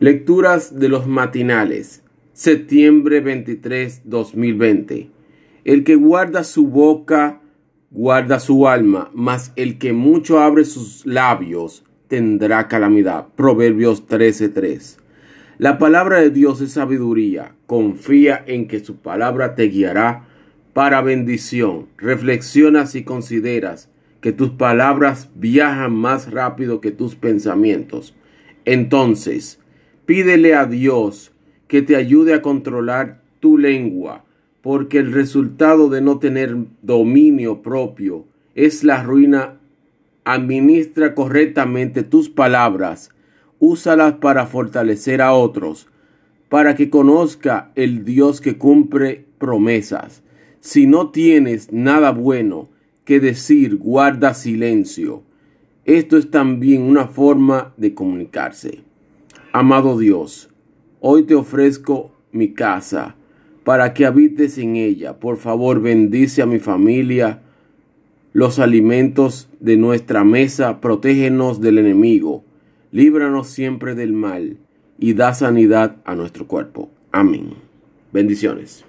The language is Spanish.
Lecturas de los matinales. Septiembre 23, 2020. El que guarda su boca, guarda su alma, mas el que mucho abre sus labios tendrá calamidad. Proverbios 13:3. La palabra de Dios es sabiduría. Confía en que su palabra te guiará para bendición. Reflexiona si consideras que tus palabras viajan más rápido que tus pensamientos. Entonces, Pídele a Dios que te ayude a controlar tu lengua, porque el resultado de no tener dominio propio es la ruina. Administra correctamente tus palabras, úsalas para fortalecer a otros, para que conozca el Dios que cumple promesas. Si no tienes nada bueno que decir, guarda silencio. Esto es también una forma de comunicarse. Amado Dios, hoy te ofrezco mi casa para que habites en ella. Por favor, bendice a mi familia, los alimentos de nuestra mesa, protégenos del enemigo, líbranos siempre del mal y da sanidad a nuestro cuerpo. Amén. Bendiciones.